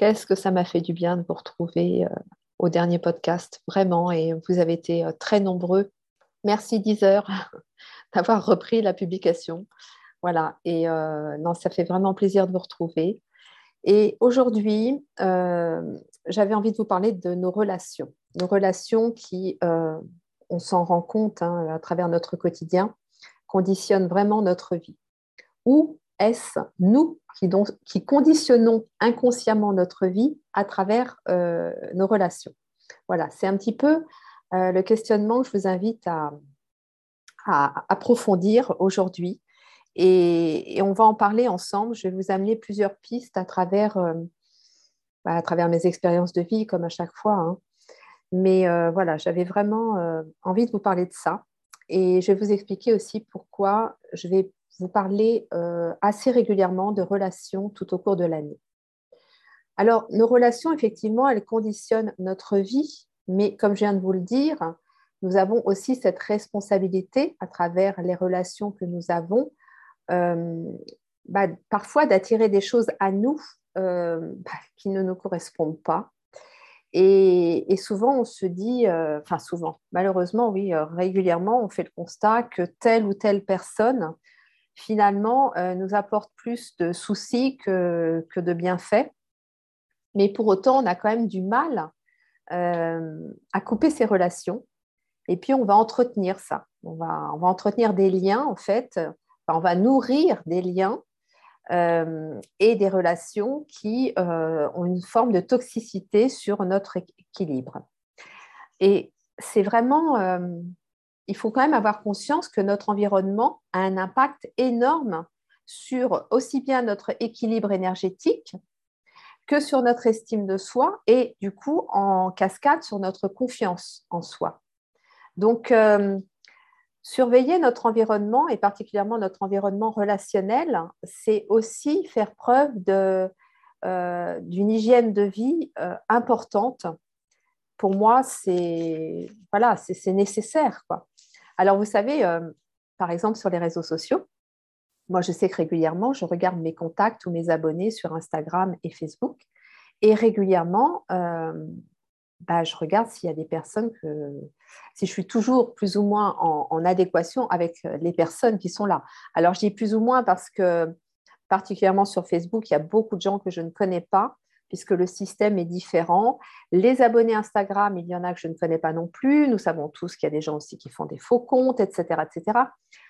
Qu'est-ce que ça m'a fait du bien de vous retrouver euh, au dernier podcast, vraiment, et vous avez été euh, très nombreux. Merci Deezer d'avoir repris la publication. Voilà, et euh, non, ça fait vraiment plaisir de vous retrouver. Et aujourd'hui, j'avais envie de vous parler de nos relations, nos relations qui, on s'en rend compte hein, à travers notre quotidien, conditionnent vraiment notre vie Ou est-ce nous qui, conditionnons inconsciemment notre vie à travers euh, nos relations Voilà, c'est un petit peu euh, le questionnement que je vous invite à, approfondir aujourd'hui. Et, on va en parler ensemble. Je vais vous amener plusieurs pistes à travers, euh, bah, à travers mes expériences de vie, comme à chaque fois. Hein. Mais voilà, j'avais vraiment envie de vous parler de ça. Et je vais vous expliquer aussi pourquoi je vais vous parler euh, assez régulièrement de relations tout au cours de l'année. Alors, nos relations, effectivement, elles conditionnent notre vie, mais comme je viens de vous le dire, nous avons aussi cette responsabilité à travers les relations que nous avons, euh, bah, parfois d'attirer des choses à nous euh, bah, qui ne nous correspondent pas et, souvent, on se dit, enfin souvent, malheureusement, oui, régulièrement, on fait le constat que telle ou telle personne, finalement, euh, nous apporte plus de soucis que, que, de bienfaits. Mais pour autant, on a quand même du mal à couper ces relations. Et puis, on va entretenir ça. On va, on va entretenir des liens, en fait. on va nourrir des liens euh, et des relations qui euh, ont une forme de toxicité sur notre équilibre. Et c'est vraiment, euh, il faut quand même avoir conscience que notre environnement a un impact énorme sur aussi bien notre équilibre énergétique que sur notre estime de soi et du coup en cascade sur notre confiance en soi. Donc, Surveiller notre environnement et particulièrement notre environnement relationnel, c'est aussi faire preuve euh, d'une hygiène de vie euh, importante. Pour moi, c'est voilà, c'est nécessaire. Quoi. Alors, vous savez, euh, par exemple, sur les réseaux sociaux, moi, je sais que régulièrement, je regarde mes contacts ou mes abonnés sur Instagram et Facebook. Et régulièrement, bah, je regarde s'il y a des personnes que, si je suis toujours plus ou moins en, adéquation avec euh, les personnes qui sont là. Alors, je dis plus ou moins parce que, particulièrement sur Facebook, il y a beaucoup de gens que je ne connais pas, puisque le système est différent. Les abonnés Instagram, il y en a que je ne connais pas non plus. Nous savons tous qu'il y a des gens aussi qui font des faux comptes, etc. etc.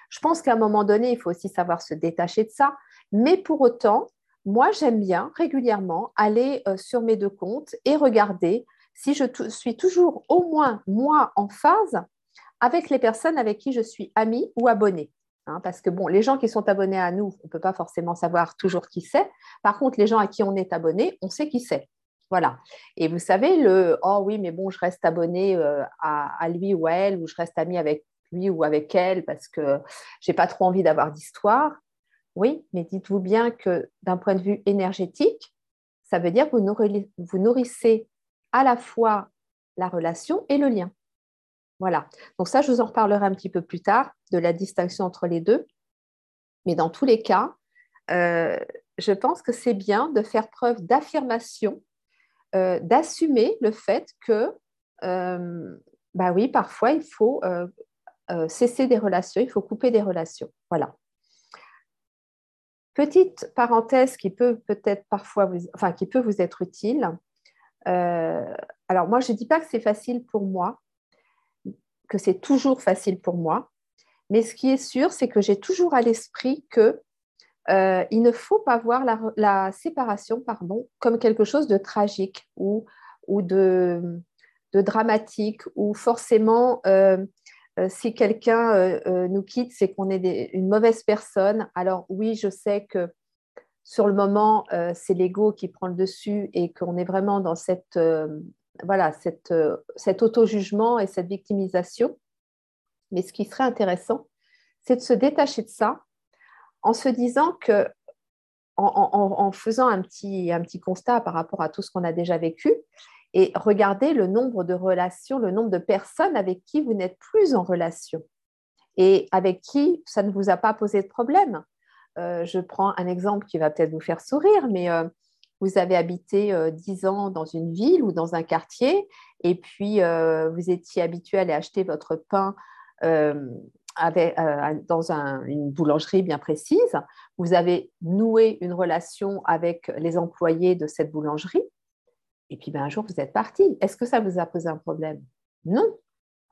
Je pense qu'à un moment donné, il faut aussi savoir se détacher de ça. Mais pour autant, moi, j'aime bien régulièrement aller euh, sur mes deux comptes et regarder si je suis toujours au moins moi en phase avec les personnes avec qui je suis amie ou abonnée. Hein, parce que bon, les gens qui sont abonnés à nous, on ne peut pas forcément savoir toujours qui c'est. Par contre, les gens à qui on est abonné, on sait qui c'est. Voilà. Et vous savez, le oh oui, mais bon, je reste abonné euh, à, lui ou à elle, ou je reste amie avec lui ou avec elle parce que j'ai pas trop envie d'avoir d'histoire. Oui, mais dites-vous bien que d'un point de vue énergétique, ça veut dire que vous nourrissez à la fois la relation et le lien. Voilà. Donc ça, je vous en reparlerai un petit peu plus tard de la distinction entre les deux. Mais dans tous les cas, euh, je pense que c'est bien de faire preuve d'affirmation, euh, d'assumer le fait que, euh, bah oui, parfois il faut cesser des relations, il faut couper des relations. Voilà. Petite parenthèse qui peut peut-être parfois vous, enfin, qui peut vous être utile. Euh, alors moi, je ne dis pas que c'est facile pour moi, que c'est toujours facile pour moi, mais ce qui est sûr, c'est que j'ai toujours à l'esprit que euh, il ne faut pas voir la, séparation pardon, comme quelque chose de tragique ou, de, dramatique, ou forcément, euh, si quelqu'un nous quitte, c'est qu'on est une mauvaise personne. Alors oui, je sais que sur le moment, c'est l'ego qui prend le dessus et qu'on est vraiment dans cette, voilà, cette, cet auto-jugement et cette victimisation. Mais ce qui serait intéressant, c'est de se détacher de ça en se disant que, en, faisant un petit, un petit constat par rapport à tout ce qu'on a déjà vécu, et regarder le nombre de relations, le nombre de personnes avec qui vous n'êtes plus en relation et avec qui ça ne vous a pas posé de problème. Euh, je prends un exemple qui va peut-être vous faire sourire, mais euh, vous avez habité euh, dix ans dans une ville ou dans un quartier, et puis vous étiez habitué à aller acheter votre pain dans une boulangerie bien précise. Vous avez noué une relation avec les employés de cette boulangerie, et puis ben, un jour, vous êtes parti. Est-ce que ça vous a posé un problème? Non.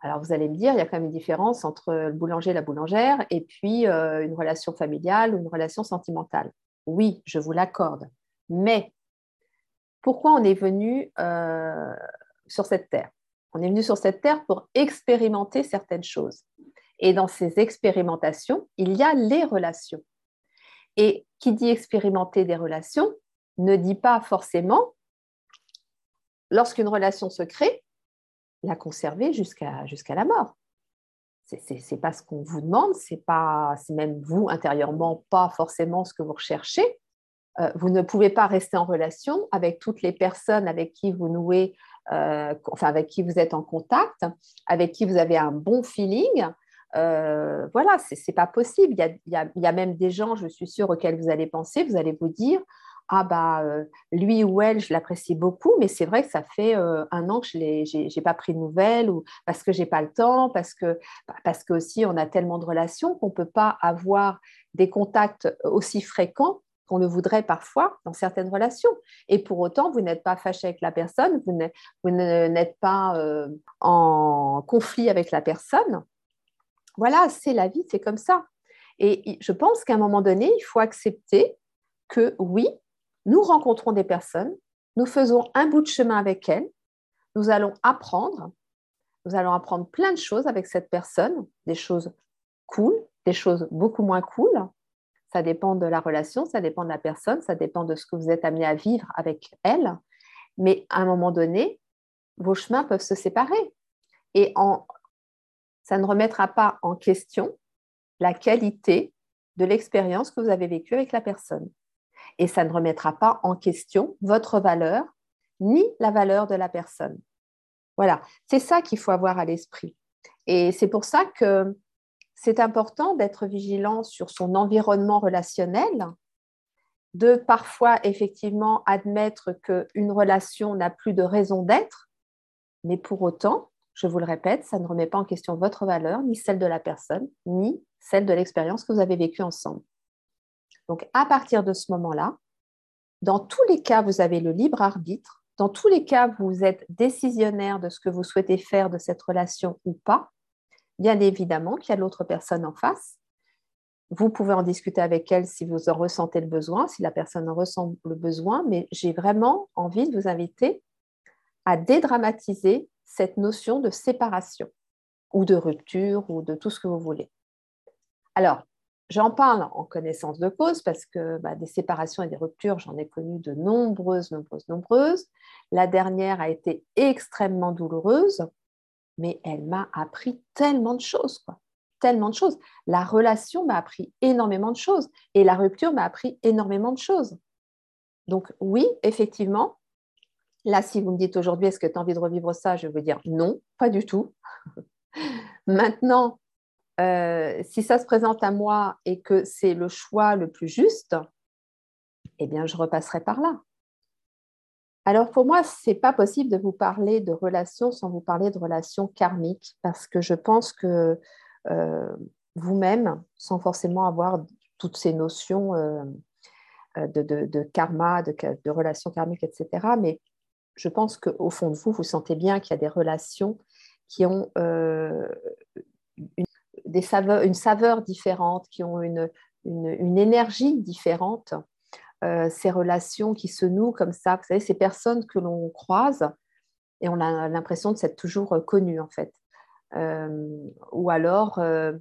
Alors vous allez me dire, il y a quand même une différence entre le boulanger et la boulangère et puis euh, une relation familiale ou une relation sentimentale. Oui, je vous l'accorde. Mais pourquoi on est venu euh, sur cette terre? On est venu sur cette terre pour expérimenter certaines choses. Et dans ces expérimentations, il y a les relations. Et qui dit expérimenter des relations ne dit pas forcément, lorsqu'une relation se crée, la conserver jusqu'à la mort. Ce n'est pas ce qu'on vous demande, c'est même vous intérieurement pas forcément ce que vous recherchez. Euh, vous ne pouvez pas rester en relation avec toutes les personnes avec qui vous nouez, euh, enfin avec qui vous êtes en contact, avec qui vous avez un bon feeling. Euh, voilà, ce n'est pas possible. Il y, a, même des gens, je suis sûre, auxquels vous allez penser, vous allez vous dire, ah bah lui ou elle, je l'apprécie beaucoup, mais c'est vrai que ça fait un an que je n'ai pas pris de nouvelles ou parce que j'ai pas le temps, parce que parce que aussi on a tellement de relations qu'on peut pas avoir des contacts aussi fréquents qu'on le voudrait parfois dans certaines relations. Et pour autant, vous n'êtes pas fâché avec la personne, vous n'êtes pas euh, en conflit avec la personne. Voilà, c'est la vie, c'est comme ça. Et je pense qu'à un moment donné, il faut accepter que oui, nous rencontrons des personnes, nous faisons un bout de chemin avec elles, nous allons apprendre, nous allons apprendre plein de choses avec cette personne, des choses cool, des choses beaucoup moins cool. Ça dépend de la relation, ça dépend de la personne, ça dépend de ce que vous êtes amené à vivre avec elle. Mais à un moment donné, vos chemins peuvent se séparer. Et ça ne remettra pas en question la qualité de l'expérience que vous avez vécue avec la personne et ça ne remettra pas en question votre valeur ni la valeur de la personne. Voilà, c'est ça qu'il faut avoir à l'esprit. Et c'est pour ça que c'est important d'être vigilant sur son environnement relationnel, de parfois effectivement admettre qu'une relation n'a plus de raison d'être, mais pour autant, je vous le répète, ça ne remet pas en question votre valeur, ni celle de la personne, ni celle de l'expérience que vous avez vécue ensemble. Donc, à partir de ce moment-là, dans tous les cas, vous avez le libre arbitre. Dans tous les cas, vous êtes décisionnaire de ce que vous souhaitez faire de cette relation ou pas. Bien évidemment qu'il y a l'autre personne en face. Vous pouvez en discuter avec elle si vous en ressentez le besoin, si la personne en ressent le besoin, mais j'ai vraiment envie de vous inviter à dédramatiser cette notion de séparation ou de rupture ou de tout ce que vous voulez. Alors, J'en parle en connaissance de cause parce que bah, des séparations et des ruptures, j'en ai connu de nombreuses, nombreuses, nombreuses. La dernière a été extrêmement douloureuse, mais elle m'a appris tellement de choses, quoi. Tellement de choses. La relation m'a appris énormément de choses et la rupture m'a appris énormément de choses. Donc oui, effectivement, là, si vous me dites aujourd'hui, est-ce que tu as envie de revivre ça Je veux dire non, pas du tout. Maintenant, euh, si ça se présente à moi et que c'est le choix le plus juste, eh bien, je repasserai par là. Alors pour moi, ce n'est pas possible de vous parler de relations sans vous parler de relations karmiques, parce que je pense que euh, vous-même, sans forcément avoir toutes ces notions euh, de, karma, de, relations karmiques, etc., mais je pense qu'au fond de vous, vous sentez bien qu'il y a des relations qui ont une saveur différente, qui ont une, énergie différente. Euh, ces relations qui se nouent comme ça, vous savez, ces personnes que l'on croise et on a l'impression de s'être toujours connu en fait. Euh, ou alors, euh,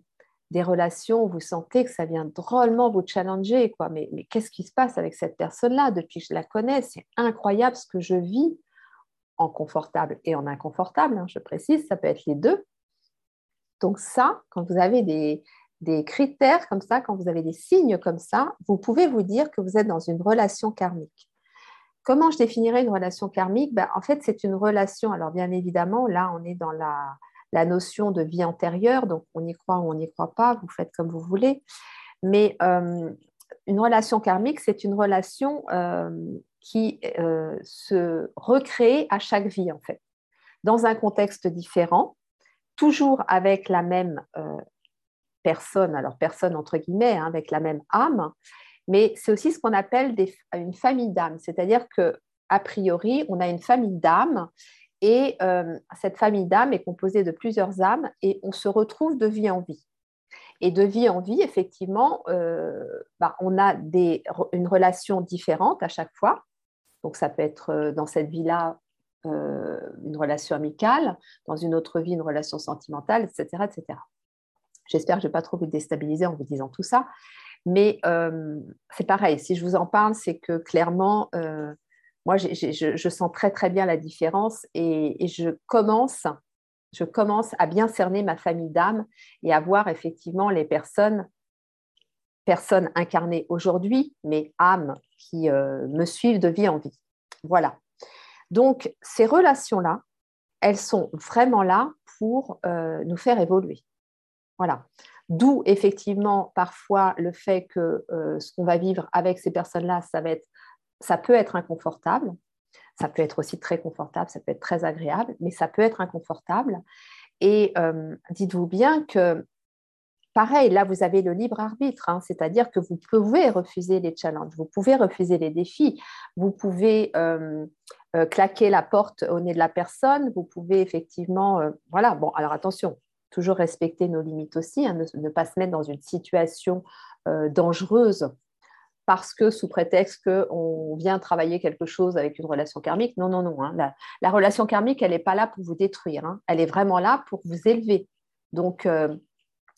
des relations où vous sentez que ça vient drôlement vous challenger. Quoi. Mais, mais qu'est-ce qui se passe avec cette personne-là? Depuis que je la connais C'est incroyable ce que je vis en confortable et en inconfortable, hein, je précise, ça peut être les deux. Donc ça, quand vous avez des, des critères comme ça, quand vous avez des signes comme ça, vous pouvez vous dire que vous êtes dans une relation karmique. Comment je définirais une relation karmique? Ben, En fait, c'est une relation, alors bien évidemment, là, on est dans la, notion de vie antérieure, donc on y croit ou on n'y croit pas, vous faites comme vous voulez. Mais euh, une relation karmique, c'est une relation euh, qui euh, se recrée à chaque vie, en fait, dans un contexte différent, toujours avec la même personne, alors personne entre guillemets, hein, avec la même âme, mais c'est aussi ce qu'on appelle une famille d'âmes, c'est-à-dire que a priori, on a une famille d'âmes et euh, cette famille d'âmes est composée de plusieurs âmes et on se retrouve de vie en vie. Et de vie en vie, effectivement, euh, bah, on a une relation différente à chaque fois. Donc ça peut être euh, dans cette vie-là une relation amicale, dans une autre vie une relation sentimentale, etc. etc. J'espère que je ne vais pas trop vous déstabiliser en vous disant tout ça. Mais euh, c'est pareil, si je vous en parle, c'est que clairement, euh, moi, je, sens très très bien la différence et, je, commence, je commence à bien cerner ma famille d'âmes et à voir effectivement les personnes, personnes incarnées aujourd'hui, mais âmes qui euh, me suivent de vie en vie. Voilà. Donc, ces relations-là, elles sont vraiment là pour nous faire évoluer. Voilà. D'où effectivement parfois le fait que euh, ce qu'on va vivre avec ces personnes-là, ça, ça peut être inconfortable. Ça peut être aussi très confortable, ça peut être très agréable, mais ça peut être inconfortable. Et euh, dites-vous bien que, pareil, là, vous avez le libre arbitre, hein, c'est-à-dire que vous pouvez refuser les challenges, vous pouvez refuser les défis, vous pouvez euh, claquer la porte au nez de la personne, vous pouvez effectivement, voilà, bon, alors attention, toujours respecter nos limites aussi, hein, ne, pas se mettre dans une situation euh, dangereuse parce que sous prétexte qu'on vient travailler quelque chose avec une relation karmique. Non, non, non. Hein. La, relation karmique, elle n'est pas là pour vous détruire. Hein. Elle est vraiment là pour vous élever. Donc, euh,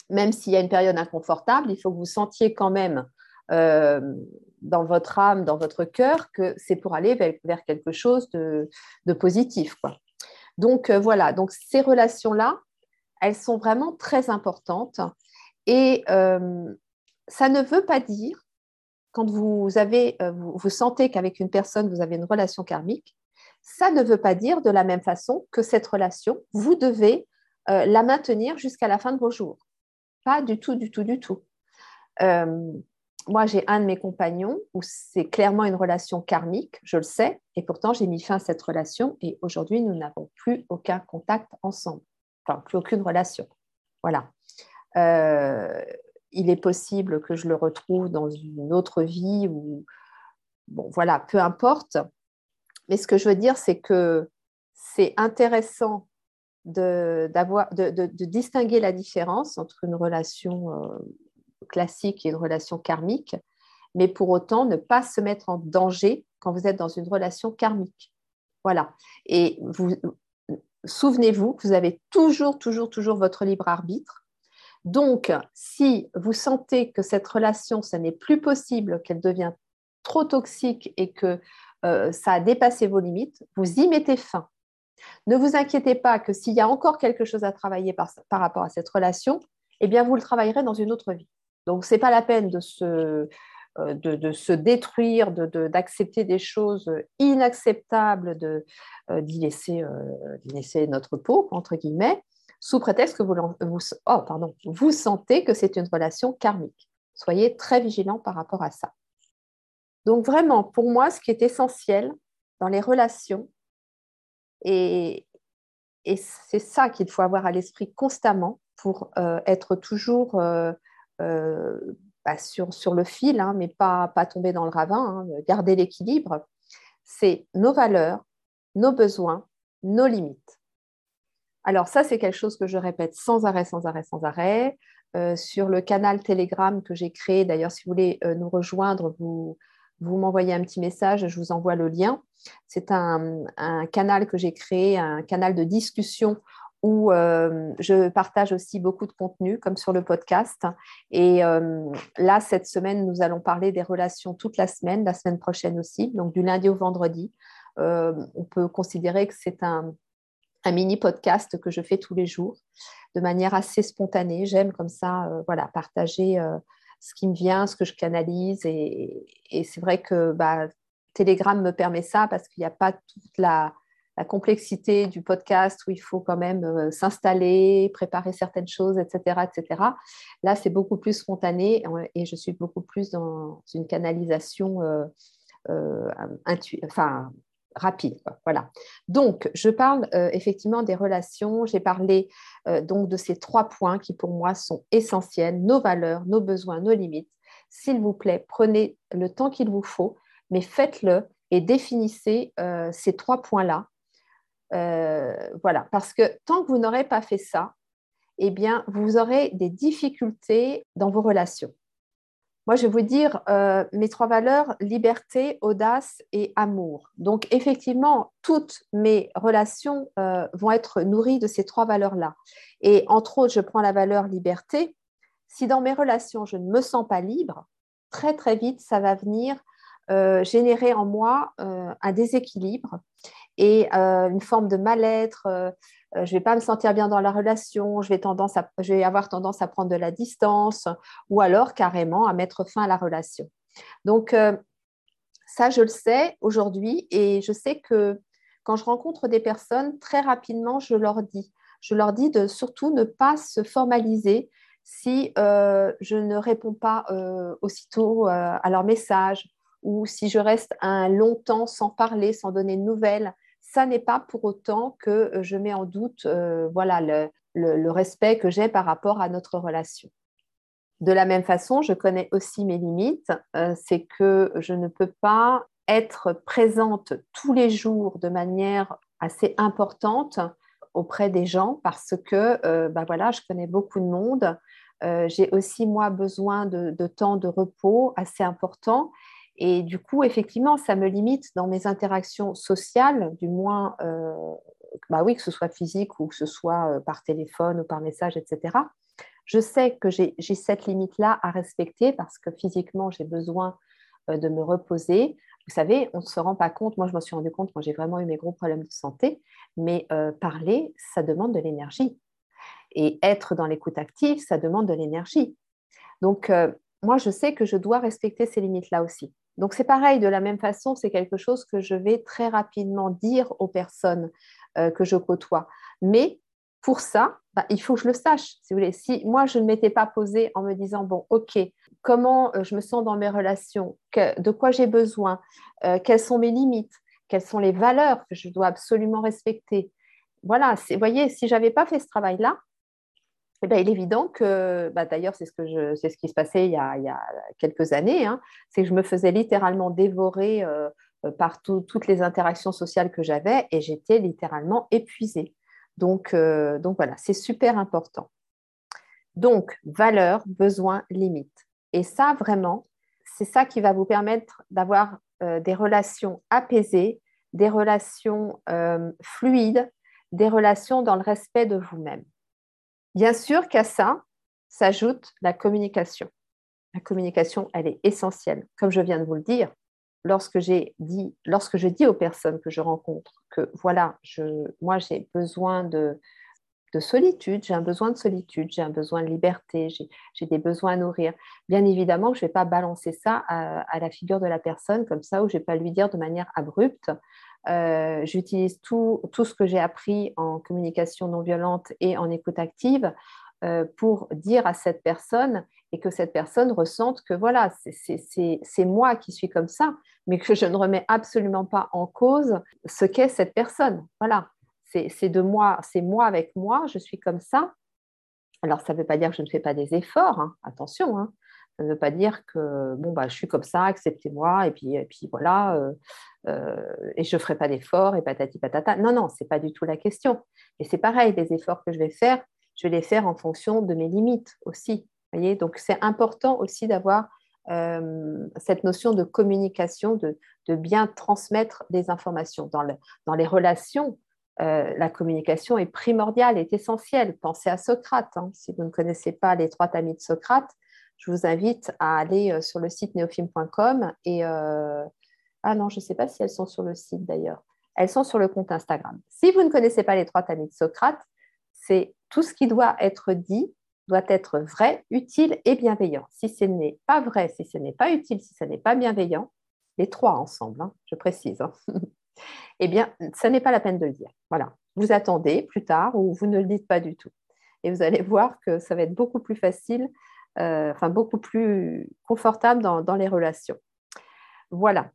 même s'il y a une période inconfortable, il faut que vous sentiez quand même euh, dans votre âme, dans votre cœur, que c'est pour aller vers, quelque chose de, positif. Donc, voilà. Donc, ces relations-là, elles sont vraiment très importantes. Et euh, ça ne veut pas dire, quand vous, avez, euh, vous, sentez qu'avec une personne, vous avez une relation karmique, ça ne veut pas dire de la même façon que cette relation, vous devez euh, la maintenir jusqu'à la fin de vos jours. Pas du tout, du tout, du tout. moi, j'ai un de mes compagnons où c'est clairement une relation karmique, je le sais, et pourtant j'ai mis fin à cette relation et aujourd'hui, nous n'avons plus aucun contact ensemble plus aucune relation. Voilà. Euh, il est possible que je le retrouve dans une autre vie ou bon, voilà, peu importe. Mais ce que je veux dire, c'est que c'est intéressant de, de, de, distinguer la différence entre une relation euh, classique et une relation karmique, mais pour autant ne pas se mettre en danger quand vous êtes dans une relation karmique. Voilà. Et vous, souvenez-vous que vous avez toujours, toujours, toujours votre libre arbitre. Donc, si vous sentez que cette relation, ce n'est plus possible, qu'elle devient trop toxique et que euh, ça a dépassé vos limites, vous y mettez fin. Ne vous inquiétez pas que s'il y a encore quelque chose à travailler par, par, rapport à cette relation, eh bien, vous le travaillerez dans une autre vie. Donc, ce n'est pas la peine de se, euh, de, se détruire, d'accepter des choses inacceptables, euh, euh, d'y laisser, notre peau, entre guillemets, sous prétexte que vous, vous, oh, pardon, vous sentez que c'est une relation karmique. Soyez très vigilant par rapport à ça. Donc vraiment, pour moi, ce qui est essentiel dans les relations, et, c'est ça qu'il faut avoir à l'esprit constamment pour être toujours sur, le fil, hein, mais pas, pas tomber dans le ravin, hein, garder l'équilibre, c'est nos valeurs, nos besoins, nos limites. Alors ça, c'est quelque chose que je répète sans arrêt, sans arrêt, sans arrêt. Euh, sur le canal Telegram que j'ai créé, d'ailleurs, si vous voulez euh, nous rejoindre, vous, vous m'envoyez un petit message, je vous envoie le lien. C'est un, un, canal que j'ai créé, un canal de discussion où euh, je partage aussi beaucoup de contenu, comme sur le podcast. Et euh, là, cette semaine, nous allons parler des relations toute la semaine, la semaine prochaine aussi, donc du lundi au vendredi. Euh, on peut considérer que c'est un, mini podcast que je fais tous les jours de manière assez spontanée. J'aime comme ça, voilà, partager ce qui me vient, ce que je canalise. Et, c'est vrai que bah, Telegram me permet ça parce qu'il n'y a pas toute la la complexité du podcast où il faut quand même euh, s'installer, préparer certaines choses, etc. etc. Là, c'est beaucoup plus spontané et je suis beaucoup plus dans une canalisation euh, euh, rapide. Voilà. Donc, je parle effectivement des relations. J'ai parlé donc de ces trois points qui pour moi sont essentiels, nos valeurs, nos besoins, nos limites. S'il vous plaît, prenez le temps qu'il vous faut, mais faites-le et définissez ces trois points-là euh, voilà, parce que tant que vous n'aurez pas fait ça, eh bien, vous aurez des difficultés dans vos relations. Moi, je vais vous dire euh, mes trois valeurs, liberté, audace et amour. Donc, effectivement, toutes mes relations euh, vont être nourries de ces trois valeurs-là. Et entre autres, je prends la valeur liberté. Si dans mes relations, je ne me sens pas libre, très, très vite, ça va venir générer en moi un déséquilibre et euh, une forme de mal-être. Euh, euh, je ne vais pas me sentir bien dans la relation, je vais, tendance à, avoir tendance à prendre de la distance ou alors carrément à mettre fin à la relation. Donc, ça, je le sais aujourd'hui et je sais que quand je rencontre des personnes, très rapidement, je leur dis, je leur dis de surtout ne pas se formaliser si je ne réponds pas aussitôt à leur message ou si je reste un long temps sans parler, sans donner de nouvelles ça n'est pas pour autant que euh, je mets en doute euh, voilà, le, respect que j'ai par rapport à notre relation. De la même façon, je connais aussi mes limites, euh, c'est que je ne peux pas être présente tous les jours de manière assez importante auprès des gens parce que bah voilà, je connais beaucoup de monde. j'ai aussi moi besoin de, temps de repos assez important et du coup, effectivement, ça me limite dans mes interactions sociales, du moins, euh, bah oui, que ce soit physique ou que ce soit euh, par téléphone ou par message, etc. Je sais que j'ai cette limite-là à respecter parce que physiquement, j'ai besoin euh, de me reposer. Vous savez, on ne se rend pas compte, moi je me suis rendu compte quand j'ai vraiment eu mes gros problèmes de santé, mais parler, ça demande de l'énergie. Et être dans l'écoute active, ça demande de l'énergie. Donc, moi, je sais que je dois respecter ces limites-là aussi. Donc c'est pareil, de la même façon, c'est quelque chose que je vais très rapidement dire aux personnes euh, que je côtoie. Mais pour ça, bah, il faut que je le sache, si vous voulez. Si moi, je ne m'étais pas posée en me disant, bon, OK, comment euh, je me sens dans mes relations, de quoi j'ai besoin, euh, quelles sont mes limites, quelles sont les valeurs que je dois absolument respecter. Voilà, vous voyez, si je n'avais pas fait ce travail-là, eh ben, il est évident que, bah, d'ailleurs, c'est ce, qui se passait il y a, il y a quelques années, hein, c'est que je me faisais littéralement dévorer euh, euh, par toutes les interactions sociales que j'avais et j'étais littéralement épuisée. Donc, euh, donc voilà, c'est super important. Donc, valeur, besoin, limite. Et ça, vraiment, c'est ça qui va vous permettre d'avoir des relations apaisées, des relations fluides, des relations dans le respect de vous-même. Bien sûr qu'à ça s'ajoute la communication. La communication, elle est essentielle. Comme je viens de vous le dire, lorsque, j'ai dit, lorsque je dis aux personnes que je rencontre que voilà, moi j'ai besoin de, solitude, j'ai un besoin de solitude, j'ai un besoin de liberté, j'ai des besoins à nourrir. Bien évidemment, je ne vais pas balancer ça à, la figure de la personne comme ça, ou je ne vais pas lui dire de manière abrupte, euh, j'utilise tout, tout, ce que j'ai appris en communication non violente et en écoute active euh, pour dire à cette personne et que cette personne ressente que voilà, c'est moi qui suis comme ça, mais que je ne remets absolument pas en cause ce qu'est cette personne. Voilà, c'est de moi, c'est moi avec moi, je suis comme ça. Alors, ça ne veut pas dire que je ne fais pas des efforts, hein. attention, hein. Ne pas dire que bon, bah, je suis comme ça, acceptez-moi, et puis, et puis voilà, euh, euh, et je ne ferai pas d'efforts, et patati patata. Non, non, ce n'est pas du tout la question. Et c'est pareil, les efforts que je vais faire, je vais les faire en fonction de mes limites aussi. Voyez Donc, c'est important aussi d'avoir euh, cette notion de communication, de, bien transmettre des informations. Dans les relations, la communication est primordiale, est essentielle. Pensez à Socrate. Hein. Si vous ne connaissez pas les trois amis de Socrate, je vous invite à aller sur le site neofilm.com et ah non, je ne sais pas si elles sont sur le site d'ailleurs. Elles sont sur le compte Instagram. Si vous ne connaissez pas les trois amis de Socrate, c'est tout ce qui doit être dit doit être vrai, utile et bienveillant. Si ce n'est pas vrai, si ce n'est pas utile, si ce n'est pas bienveillant, les trois ensemble, hein, je précise, hein, eh bien, ça n'est pas la peine de le dire. Voilà. Vous attendez plus tard ou vous ne le dites pas du tout. Et vous allez voir que ça va être beaucoup plus facile, euh, enfin beaucoup plus confortable dans les relations. Voilà.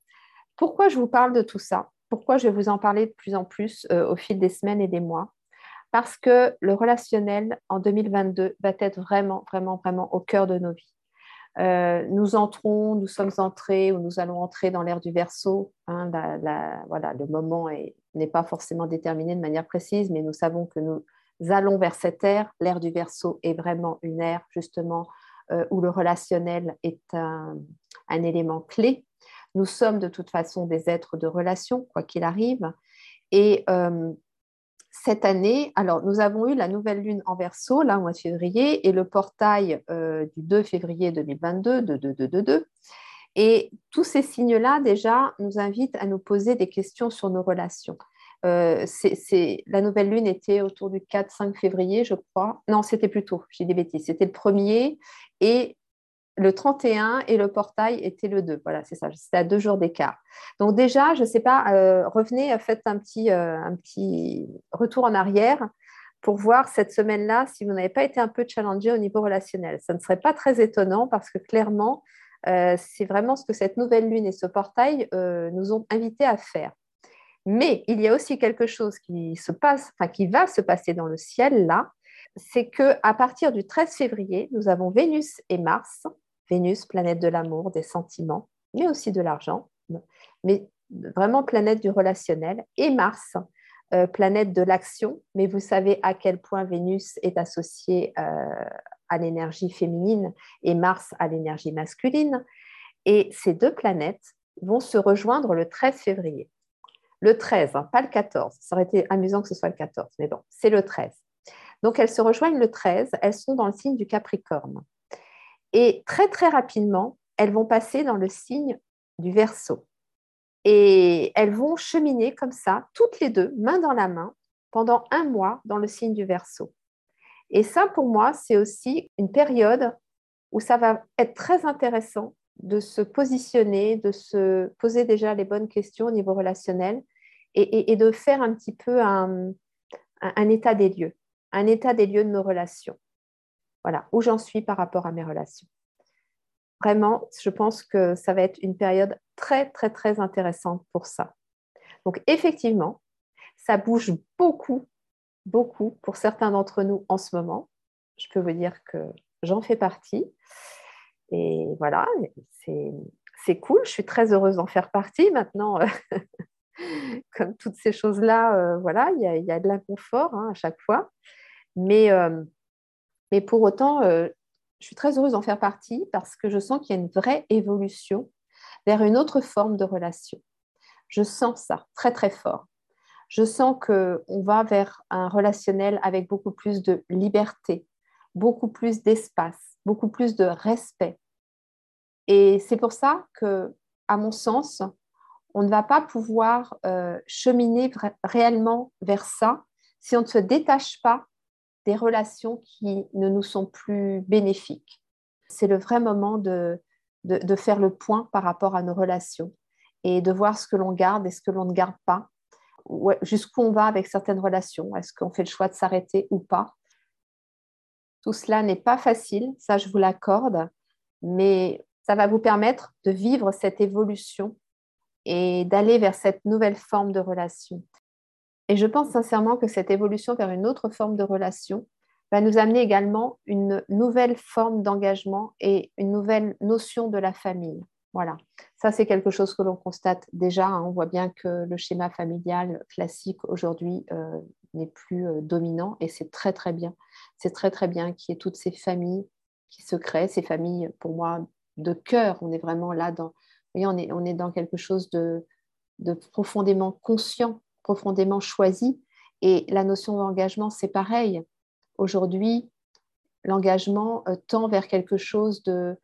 Pourquoi je vous parle de tout ça? Pourquoi je vais vous en parler de plus en plus euh, au fil des semaines et des mois? Parce que le relationnel en 2022 va être vraiment, vraiment, vraiment au cœur de nos vies. Euh, nous entrons, nous sommes entrés ou nous allons entrer dans l'ère du verso. Hein, voilà, le moment n'est pas forcément déterminé de manière précise, mais nous savons que nous allons vers cette ère. L'ère du verso est vraiment une ère justement euh, où le relationnel est un élément clé nous sommes de toute façon des êtres de relation, quoi qu'il arrive. Et euh, cette année, alors nous avons eu la nouvelle lune en verso, là, au mois de février, et le portail euh, du 2 février 2022, de 2, Et tous ces signes-là, déjà, nous invitent à nous poser des questions sur nos relations. Euh, la nouvelle lune était autour du 4-5 février, je crois. Non, c'était plus tôt, j'ai des bêtises. C'était le premier. Et le 31 et le portail était le 2. Voilà, c'est ça, c'était à deux jours d'écart. Donc déjà, je ne sais pas, euh, revenez, faites un petit, euh, un petit retour en arrière pour voir cette semaine-là si vous n'avez pas été un peu challengé au niveau relationnel. Ça ne serait pas très étonnant parce que clairement, euh, c'est vraiment ce que cette nouvelle lune et ce portail nous ont invités à faire. Mais il y a aussi quelque chose qui se passe, enfin qui va se passer dans le ciel là, c'est que à partir du 13 février, nous avons Vénus et Mars. Vénus, planète de l'amour, des sentiments, mais aussi de l'argent, mais vraiment planète du relationnel, et Mars, euh, planète de l'action, mais vous savez à quel point Vénus est associée euh, à l'énergie féminine et Mars à l'énergie masculine. Et ces deux planètes vont se rejoindre le 13 février. Le 13, hein, pas le 14. Ça aurait été amusant que ce soit le 14, mais bon, c'est le 13. Donc elles se rejoignent le 13, elles sont dans le signe du Capricorne. Et très, très rapidement, elles vont passer dans le signe du verso. Et elles vont cheminer comme ça, toutes les deux, main dans la main, pendant un mois dans le signe du verso. Et ça, pour moi, c'est aussi une période où ça va être très intéressant de se positionner, de se poser déjà les bonnes questions au niveau relationnel et, de faire un petit peu un, un état des lieux, un état des lieux de nos relations. Voilà, où j'en suis par rapport à mes relations. Vraiment, je pense que ça va être une période très, très, très intéressante pour ça. Donc, effectivement, ça bouge beaucoup, beaucoup pour certains d'entre nous en ce moment. Je peux vous dire que j'en fais partie. Et voilà, c'est cool. Je suis très heureuse d'en faire partie. Maintenant, comme toutes ces choses-là, euh, voilà, il y, a de l'inconfort hein, à chaque fois. Mais euh, mais pour autant, euh, je suis très heureuse d'en faire partie parce que je sens qu'il y a une vraie évolution vers une autre forme de relation. Je sens ça très très fort. Je sens qu'on va vers un relationnel avec beaucoup plus de liberté, beaucoup plus d'espace, beaucoup plus de respect. Et c'est pour ça que, à mon sens, on ne va pas pouvoir euh, cheminer réellement vers ça si on ne se détache pas des relations qui ne nous sont plus bénéfiques. C'est le vrai moment de, de, faire le point par rapport à nos relations et de voir ce que l'on garde et ce que l'on ne garde pas, jusqu'où on va avec certaines relations, est-ce qu'on fait le choix de s'arrêter ou pas? Tout cela n'est pas facile, ça je vous l'accorde, mais ça va vous permettre de vivre cette évolution et d'aller vers cette nouvelle forme de relation. Et je pense sincèrement que cette évolution vers une autre forme de relation va nous amener également une nouvelle forme d'engagement et une nouvelle notion de la famille. Voilà, ça c'est quelque chose que l'on constate déjà. Hein. On voit bien que le schéma familial classique aujourd'hui euh, n'est plus euh, dominant et c'est très très bien. C'est très très bien qu'il y ait toutes ces familles qui se créent, ces familles pour moi de cœur. On est vraiment là dans, on est, dans quelque chose de profondément conscient profondément choisi Et la notion d'engagement, c'est pareil. Aujourd'hui, l'engagement euh, tend vers quelque chose de,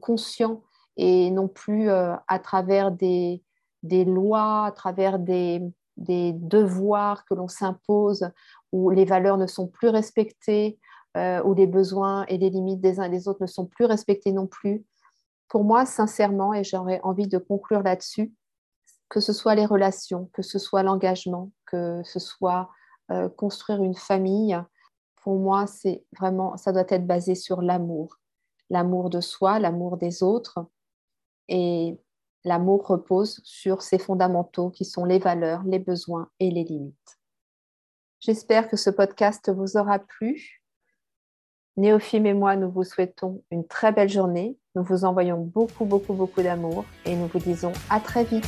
conscient et non plus euh, à travers des, lois, à travers des, devoirs que l'on s'impose, où les valeurs ne sont plus respectées, euh, où les besoins et les limites des uns et des autres ne sont plus respectés non plus. Pour moi, sincèrement, et j'aurais envie de conclure là-dessus, que ce soit les relations, que ce soit l'engagement, que ce soit construire une famille, pour moi, c'est vraiment, ça doit être basé sur l'amour. L'amour de soi, l'amour des autres. Et l'amour repose sur ces fondamentaux qui sont les valeurs, les besoins et les limites. J'espère que ce podcast vous aura plu. Néophime et moi, nous vous souhaitons une très belle journée. Nous vous envoyons beaucoup, beaucoup, beaucoup d'amour et nous vous disons à très vite.